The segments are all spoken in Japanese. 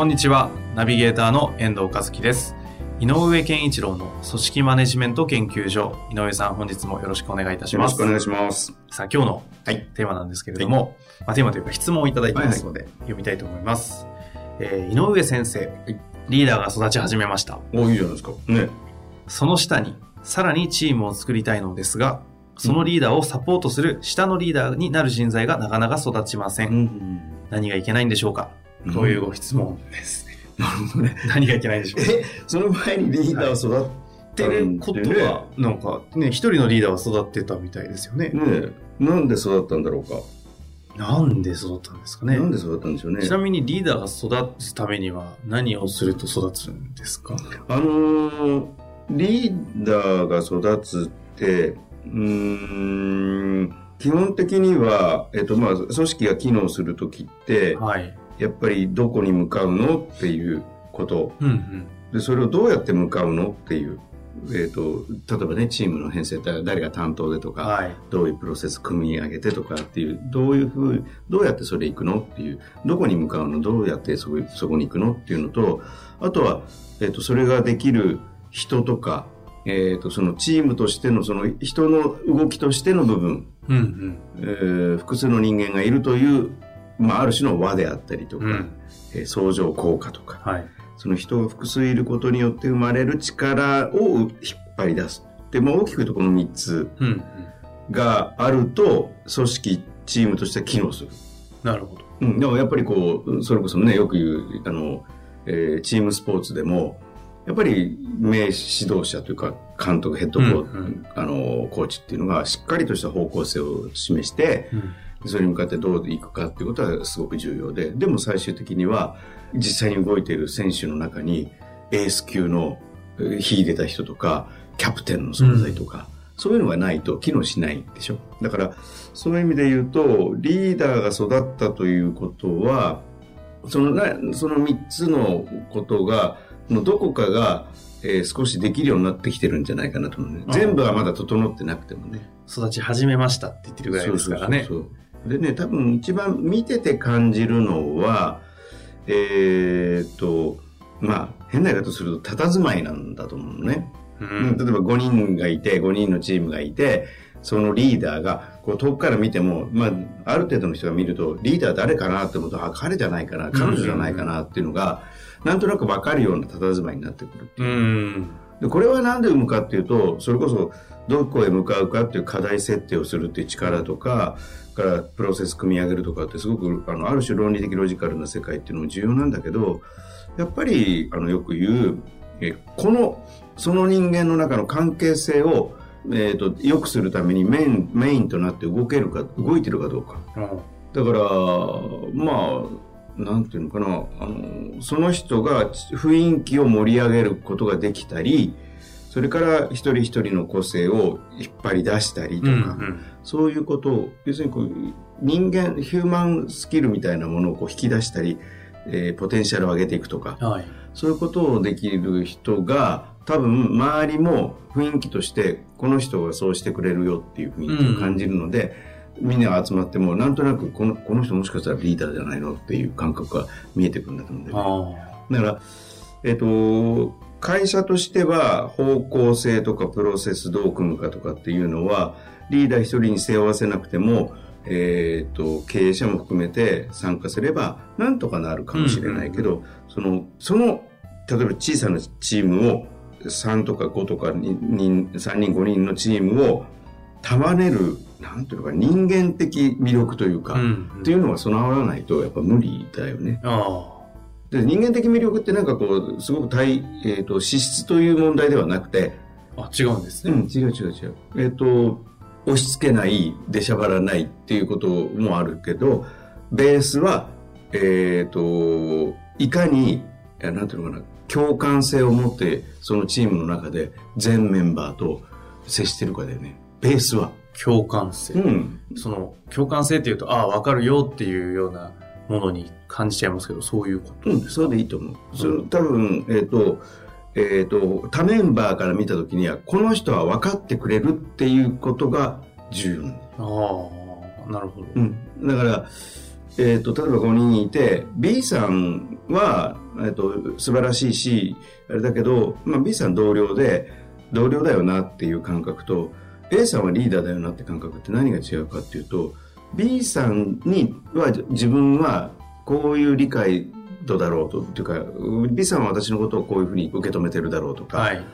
こんにちは。ナビゲーターの遠藤和樹です。井上健一郎の組織マネジメント研究所。井上さん本日もよろしくお願いいたします。よろしくお願いします。さあ今日のテーマなんですけれども、はい、まあ、テーマというか質問をいただいてますので、はいはい、読みたいと思います、えー、井上先生、はい、リーダーが育ち始めました。おいいじゃないですか。ね。その下にさらにチームを作りたいのですがそのリーダーをサポートする下のリーダーになる人材がなかなか育ちません、うん。うん、何がいけないんでしょうか、うん、というご質問ですねなるほどね。何がいけないんでしょうえ、その前にリーダーを育ってることは、なんかね、一人のリーダーは育ってたみたいですよね。ねなんで育ったんだろうか。なんで育ったんですかね。なんで育ったんでしょうね。ちなみにリーダーが育つためには何をすると育つんですか？あのー、リーダーが育つって、うん、基本的には、えっと、まあ、組織が機能するときって、はい、やっぱりどこに向かうのっていうこと、うんうん、でそれをどうやって向かうのっていう、えーと、例えばねチームの編成誰が担当でとか、はい、どういうプロセス組み上げてとかっていうどういうふうどうやってそれ行くのっていうどこに向かうのどうやってそこそこに行くのっていうのとあとは、えーと、それができる人とかえーと、そのチームとしてのその人の動きとしての部分、うんうん。えー、複数の人間がいるというまあ、ある種の和であったりとか、うん、えー、相乗効果とか、はい、その人が複数いることによって生まれる力を引っ張り出す。でも大きく言うとこの3つがあると、組織、チームとしては機能する。なるほど。うん、でもやっぱりこう、それこそね、よく言う、あの、えー、チームスポーツでも、やっぱり名指導者というか監督ヘッドコー,、あのコーチっていうのがしっかりとした方向性を示して、うんそれに向かってどういくかっていうことはすごく重要で、でも最終的には実際に動いている選手の中にエース級の秀でた人とか、キャプテンの存在とか、うん、そういうのがないと機能しないでしょ。だから、そういう意味で言うと、リーダーが育ったということは、そのその3つのことが、のどこかが、えー、少しできるようになってきてるんじゃないかなと思うね。全部はまだ整ってなくてもね。育ち始めましたって言ってるぐらいですからね。そうそうそうでね、多分一番見てて感じるのは、えー、っと、まあ、変な言い方すると、佇まいなんだと思うのね。うん、例えば5人がいて、5人のチームがいて、そのリーダーが、こう遠くから見ても、まあ、ある程度の人が見ると、リーダー誰かなって思うと、あ、彼じゃないかな、彼女じゃないかなっていうのが、なんとなくわかるような佇まいになってくるっていう。うんでこれは何で生むかっていうと、それこそどこへ向かうかっていう課題設定をするっていう力とか、からプロセス組み上げるとかってすごくあのある種論理的ロジカルな世界っていうのも重要なんだけどやっぱりあのよく言うえこのその人間の中の関係性を、えーと、良くするためにメインメインとなって動けるか動いてるかどうか、うん、だからまあなんていうのかなあのその人が雰囲気を盛り上げることができたりそれから一人一人の個性を引っ張り出したりとか、うんうん、そういうことを、要するにこう人間、ヒューマンスキルみたいなものをこう引き出したり、えー、ポテンシャルを上げていくとか、はい、そういうことをできる人が、多分周りも雰囲気としてこの人がそうしてくれるよっていう雰囲気を感じるので、うん、みんなが集まってもなんとなくこのこの人もしかしたらリーダーじゃないのっていう感覚が見えてくるんだと思うんだよね。だから、えっ、ー、と、会社としては方向性とかプロセスどう組むかとかっていうのはリーダー一人に背負わせなくても、えーと、経営者も含めて参加すればなんとかなるかもしれないけど、うんうん、そのその例えば小さなチームを3とか5とか3人5人のチームを束ねるなんていうのか人間的魅力というか、うんうん、っていうのは備わらないとやっぱ無理だよね。で人間的魅力ってなんかこうすごく対、えーと、資質という問題ではなくてあ違うんですね、うん、違う違う違うえっ、ー、と押し付けない出しゃばらないっていうこともあるけどベースはえっ、と、いかに、なんていうのかな、共感性を持って、そのチームの中で全メンバーと接してるかだよね。ベースは。共感性。うん。その、共感性っていうと、ああ、わかるよっていうようなものに感じちゃいますけど、そういうことうん、そうでいいと思う。うん、その多分、えっ、ー、と、えっ、ー、と、他メンバーから見たときには、この人は分かってくれるっていうことが重要なんだああ、なるほど。うん。だから、えっ、ー、と、例えば5人いて、B さんは、えっ、と、素晴らしいし、あれだけど、まあ、B さん同僚で、同僚だよなっていう感覚と、A さんはリーダーだよなって感覚って何が違うかっていうと、B さんには自分はこういう理解度だろうと、っていうか、B さんは私のことをこういうふうに受け止めてるだろうとか、はい、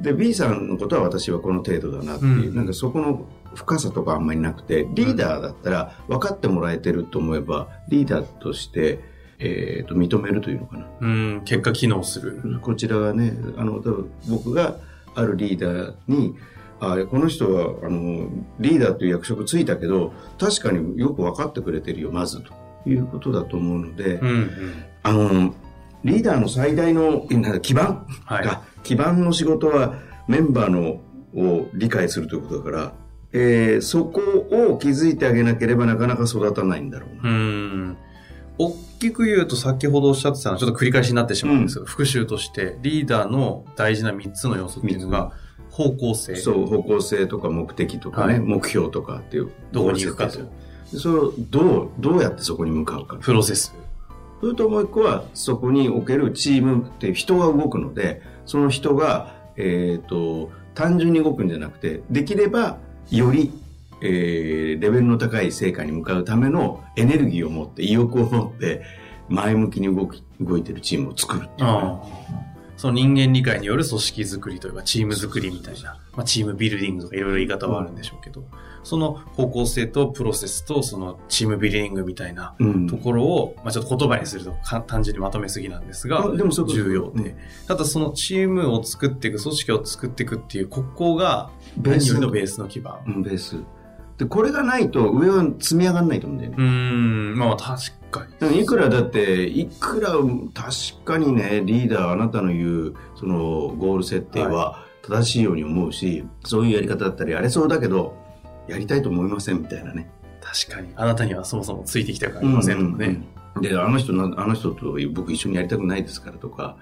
で、B さんのことは私はこの程度だなっていう、うん、なんかそこの深さとかあんまりなくて、リーダーだったら分かってもらえてると思えば、リーダーとして、えっ、ー、と、認めるというのかな。うん、結果機能する。こちらがね、あの、多分僕があるリーダーに、あこの人はあのリーダーという役職ついたけど確かによく分かってくれてるよまずということだと思うので、うんうん、あのリーダーの最大の基盤が、はい、基盤の仕事はメンバーのを理解するということだから、えー、そこを気づいてあげなければなかなか育たないんだろうな。うん。大きく言うと先ほどおっしゃってたのはちょっと繰り返しになってしまうんですけど、うん、復習としてリーダーの大事な3つの要素っていうのが、方向性。そう、方向性とか目的とかね、はい、目標とかっていう。どこに行くかと。それをどう、どうやってそこに向かうか。プロセス。それともう一個は、そこにおけるチームって人が動くので、その人が、えっ、ー、と、単純に動くんじゃなくて、できれば、より、えー、レベルの高い成果に向かうためのエネルギーを持って、意欲を持って、前向きに動き、動いてるチームを作るっていう、ね。その人間理解による組織づくりというか、チームづくりみたいな、まあ、チームビルディングとかいろいろ言い方はあるんでしょうけど、うん、その方向性とプロセスとそのチームビルディングみたいなところを、うん、まあ、ちょっと言葉にすると単純にまとめすぎなんですが、でも重要で、うん、ただそのチームを作っていく、組織を作っていくっていう、ここが何よりのベースの基盤。ベース。で、これがないと上は積み上がらないと思うんだよね。うん、まあ確かに。いくらだって、いくら確かにね、リーダーあなたの言う、そのゴール設定は正しいように思うし、はい、そういうやり方だったりやれそうだけど、やりたいと思いませんみたいなね。確かに。あなたにはそもそもついてきたくありませんとかね、うんうんうん。で、あの人あの人と僕一緒にやりたくないですからとか、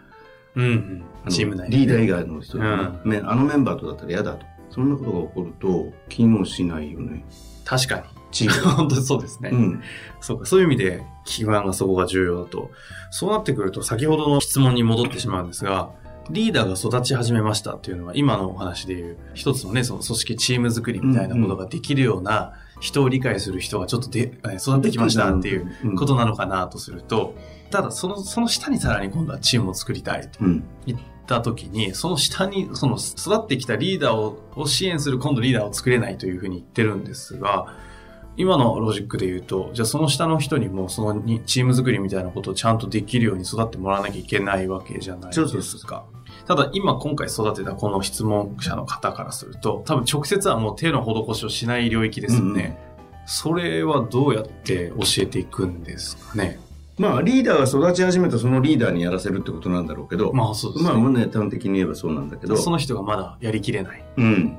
うんうん、チーム内、ね、リーダー以外の人、うん、ね、あのメンバーとだったら嫌だと。そんなことが起こると、機能しないよね。確かに。チーム。本当にそうですね。うん。そうか、そういう意味で基盤がそこが重要だと。そうなってくると、先ほどの質問に戻ってしまうんですが、リーダーが育ち始めましたっていうのは、今のお話でいう一つのね、その組織チーム作りみたいなことができるような、人を理解する人がちょっとで育ってきましたっていうことなのかなとすると、ただその、その下にさらに今度はチームを作りたいと言った時に、その下に、その育ってきたリーダーをを支援する今度リーダーを作れないというふうに言ってるんですが、今のロジックで言うと、じゃあその下の人にもそのチーム作りみたいなことをちゃんとできるように育ってもらわなきゃいけないわけじゃないですか。ただ今今回育てたこの質問者の方からすると、多分直接はもう手の施しをしない領域ですよね。うん、それはどうやって教えていくんですかね？まあ、リーダーが育ち始めたそのリーダーにやらせるってことなんだろうけど、まあそうですね。まあ、胸端的に言えばそうなんだけど。その人がまだやりきれない。うん。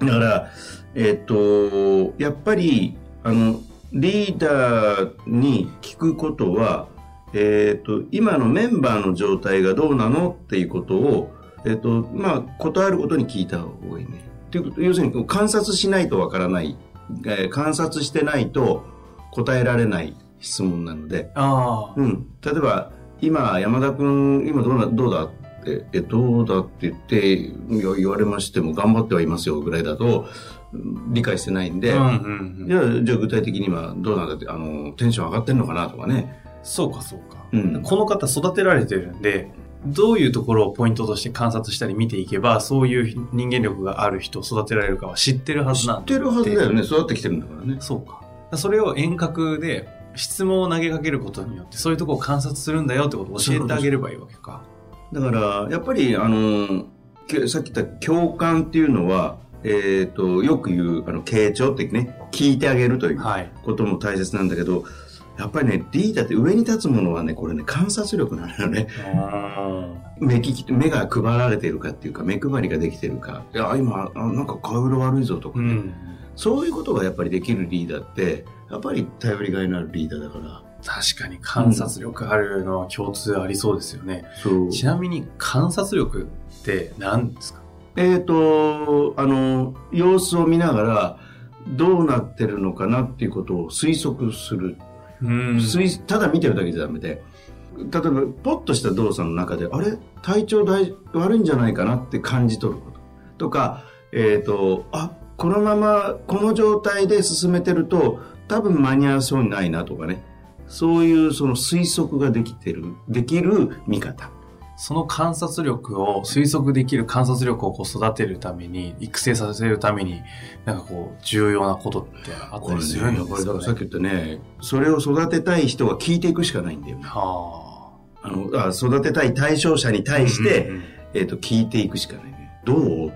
だから、えっ、と、やっぱり、あの、リーダーに聞くことは、えっ、と、今のメンバーの状態がどうなのっていうことを、えっ、と、まあ、ことあることに聞いた方がいいね。ということ、要するに観察しないとわからない、えー、観察してないと答えられない質問なので、あうん、例えば今山田君今どうだどうだ？ってえどうだって言って言われましても頑張ってはいますよぐらいだと理解してないんで、うんうんうん、じゃあじゃあ具体的に今どうなんだってあのテンション上がってんのかなとかね。そうかそうか、うん、この方育てられてるんでどういうところをポイントとして観察したり見ていけば、そういう人間力がある人を育てられるかは知ってるはずなんで。知ってるはずだよね。育ってきてるんだからね。そうか。それを遠隔で質問を投げかけることによってそういうところを観察するんだよってことを教えてあげればいいわけか。だからやっぱりあのさっき言った共感っていうのは、えっ、ー、とよく言うあの傾聴ってね聞いてあげるということも大切なんだけど、はい、やっぱりね、リーダーって上に立つものはね、これね、観察力なのよね。目利き、目が配られてるかっていうか、目配りができてるか。いや、今、あなんか顔色悪いぞとかね、うん、そういうことがやっぱりできるリーダーって、やっぱり頼りがいのあるリーダーだから。確かに観察力あるのは共通ありそうですよね。うん、ちなみに観察力って何ですか？えっ、ー、と、あの、様子を見ながら、どうなってるのかなっていうことを推測する。ただ見てるだけじゃダメで。例えば、ポッとした動作の中で、あれ？体調大悪いんじゃないかなって感じ取ること。とか、えっ、ー、と、あ、このまま、この状態で進めてると、多分間に合わそうにないなとかね。そういうその推測ができてる、できる見方。その観察力を、推測できる観察力をこう育てるために、育成させるために、なんかこう、重要なことってあったりするんですか、ね、これ、だからさっき言ったね、それを育てたい人は聞いていくしかないんだよね。はあ。あの、あ育てたい対象者に対して、うんうんうん、えっ、ー、と、聞いていくしかないね。どう？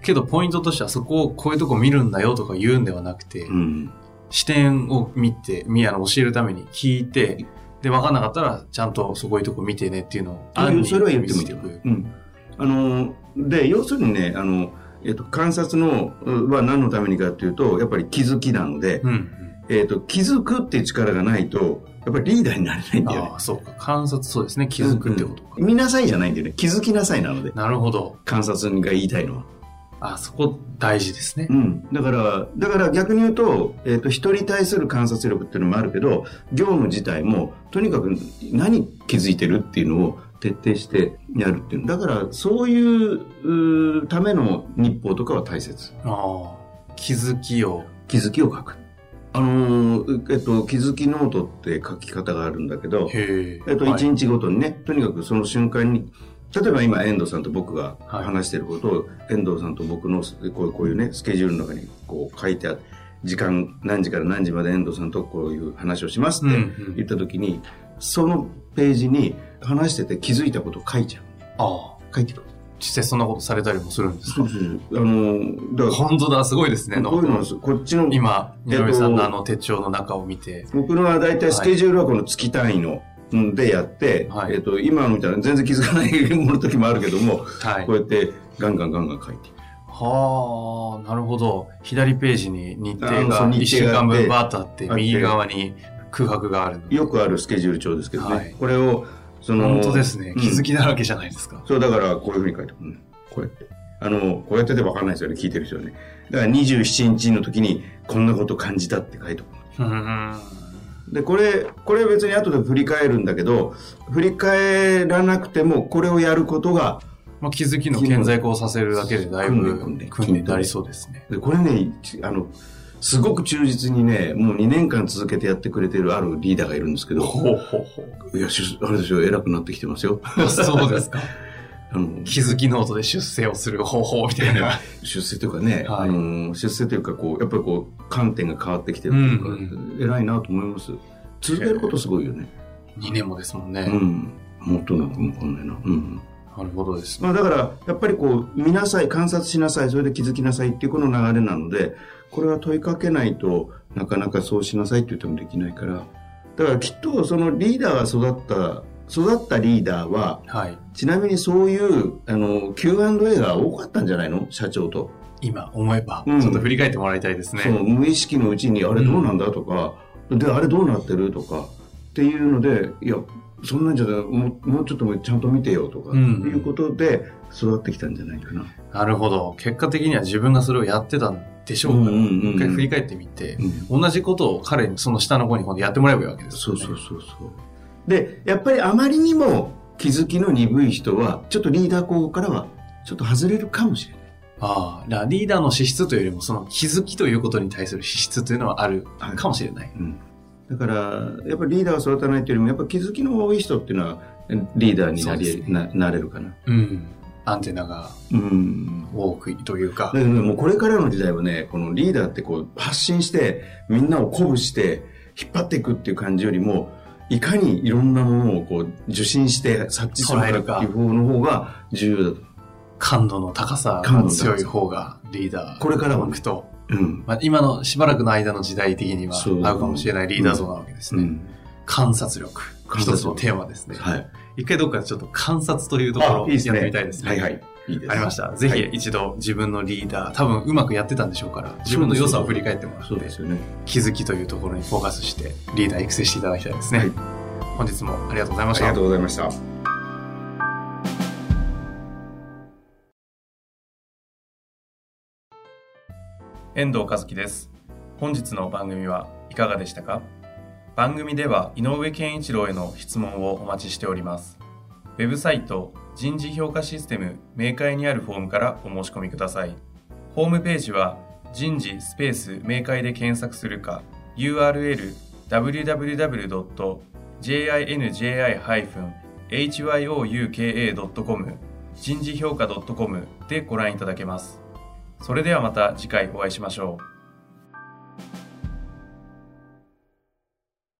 けど、ポイントとしてはそこをこういうとこ見るんだよとか言うんではなくて、うん、視点を見て、みやの教えるために聞いて、で、分かんなかったら、ちゃんとそこいうとこ見てねっていうのを。あそれは言ってもいいよ。うん。あの、で、要するにね、あの、えっと、観察の、は何のためにかっていうと、やっぱり気づきなので、うん、えっと、気づくっていう力がないと、やっぱりリーダーになれないんだよね。ああ、そうか。観察、そうですね。気づくってことか、うん、見なさいじゃないんだよね。気づきなさいなので。なるほど。観察が言いたいのは。あ、そこ大事ですね。うん。だから、だから逆に言うと、えっ、ー、と、人に対する観察力っていうのもあるけど、業務自体も、とにかく何気づいてるっていうのを徹底してやるっていう。だから、そういうための日報とかは大切。ああ。気づきを。気づきを書く。あのえっと、気づきノートって書き方があるんだけど、えっと、一日ごとにね、はい、とにかくその瞬間に例えば今遠藤さんと僕が話していることを、遠藤さんと僕のこうこういうねスケジュールの中にこう書いてあって時間何時から何時まで遠藤さんとこういう話をしますって言った時に、そのページに話してて気づいたことを書いちゃう。ああ。書いてくる。実際そんなことされたりもするんですか？あの、だから。本当だ、すごいですね。こういうのは、こっちの。今、井上さんのあの手帳の中を見て。僕のは大体スケジュールはこの月単位の、でやって、はい、えっ、ー、と、今みたいな全然気づかないもの時もあるけども、はい、こうやってガンガンガンガン書いてはあ、なるほど。左ページに日程が1週間分バーッとあって、右側に空白がある。よくあるスケジュール帳ですけどね。はい、これを、その、本当ですね。気づきだらけじゃないですか。そう、だからこういうふうに書いて、うん、こうやって。あの、こうやってて分かんないですよね、聞いてる人はね。だから27日の時にこんなこと感じたって書いておく。うんで、これ、これ別に後で振り返るんだけど、振り返らなくても、これをやることが、まあ、気づきの顕在化させるだけでだいぶ訓練になりそうですね。で、これね、あの、すごく忠実にね、もう2年間続けてやってくれてるあるリーダーがいるんですけど、ほうほうほういや、あれでしょ、偉くなってきてますよ。そうですか。あの気づきノートで出世をする方法みたいな。出世というかね、はい、あの出世というか、こう、やっぱりこう、観点が変わってきてるというか、うんうん、偉いなと思います。続けることすごいよね。2年もですもんね。うん。もっとなのかもわかんないな。うん。なるほどです、ね、まあだから、やっぱりこう、見なさい、観察しなさい、それで気づきなさいっていうこの流れなので、これは問いかけないとなかなかそうしなさいって言ってもできないから、だからきっとそのリーダーが育った、育ったリーダーは、はい、ちなみにそういう、あの、Q&A が多かったんじゃないの？社長と。今思えば、ちょっと振り返ってもらいたいですね。うん、その無意識のうちに、あれどうなんだ？とか、うん、で、あれどうなってる？とか、っていうので、いや、そんなんじゃもうもうちょっとちゃんと見てよとか、いうことで育ってきたんじゃないかな。なるほど。結果的には自分がそれをやってたんでしょうか。ら、一回振り返ってみて、うん、同じことを彼に、その下の子に今度やってもらえばいいわけです、ね、そうそうそうそう。で、やっぱりあまりにも気づきの鈍い人は、ちょっとリーダー候補からは、ちょっと外れるかもしれない。ああ、リーダーの資質というよりも、その気づきということに対する資質というのはあるかもしれない。うん、だから、やっぱりリーダーを育たないというよりも、やっぱ気づきの多い人っていうのは、リーダーになり、ね、ななれるかな。うん。アンテナが多くというか。うん、もうこれからの時代はね、このリーダーってこう発信して、みんなを鼓舞して、引っ張っていくっていう感じよりも、いかにいろんなものをこう受信して察知するかっていう方の方が重要だと。感度の高さが強い方がリーダー。これからは、と。うん、まあ、今のしばらくの間の時代的には合うかもしれないリーダー像なわけですね。うん、観察力。一つのテーマですね。はい。一回どっかでちょっと観察というところをやってみたいですね。はいはい。いいですありました。ぜひ一度自分のリーダー、多分うまくやってたんでしょうから、自分の良さを振り返ってもらって、そうですよね、気づきというところにフォーカスしてリーダー育成していただきたいですね。はい、本日もありがとうございました。ありがとうございました。遠藤和樹です。本日の番組はいかがでしたか？番組では井上健一郎への質問をお待ちしております。ウェブサイト人事評価システム明快にあるフォームからお申し込みください。ホームページは人事スペース明快で検索するか URL www.jinji-hyouka.com 人事評価 .com でご覧いただけます。それではまた次回お会いしましょう。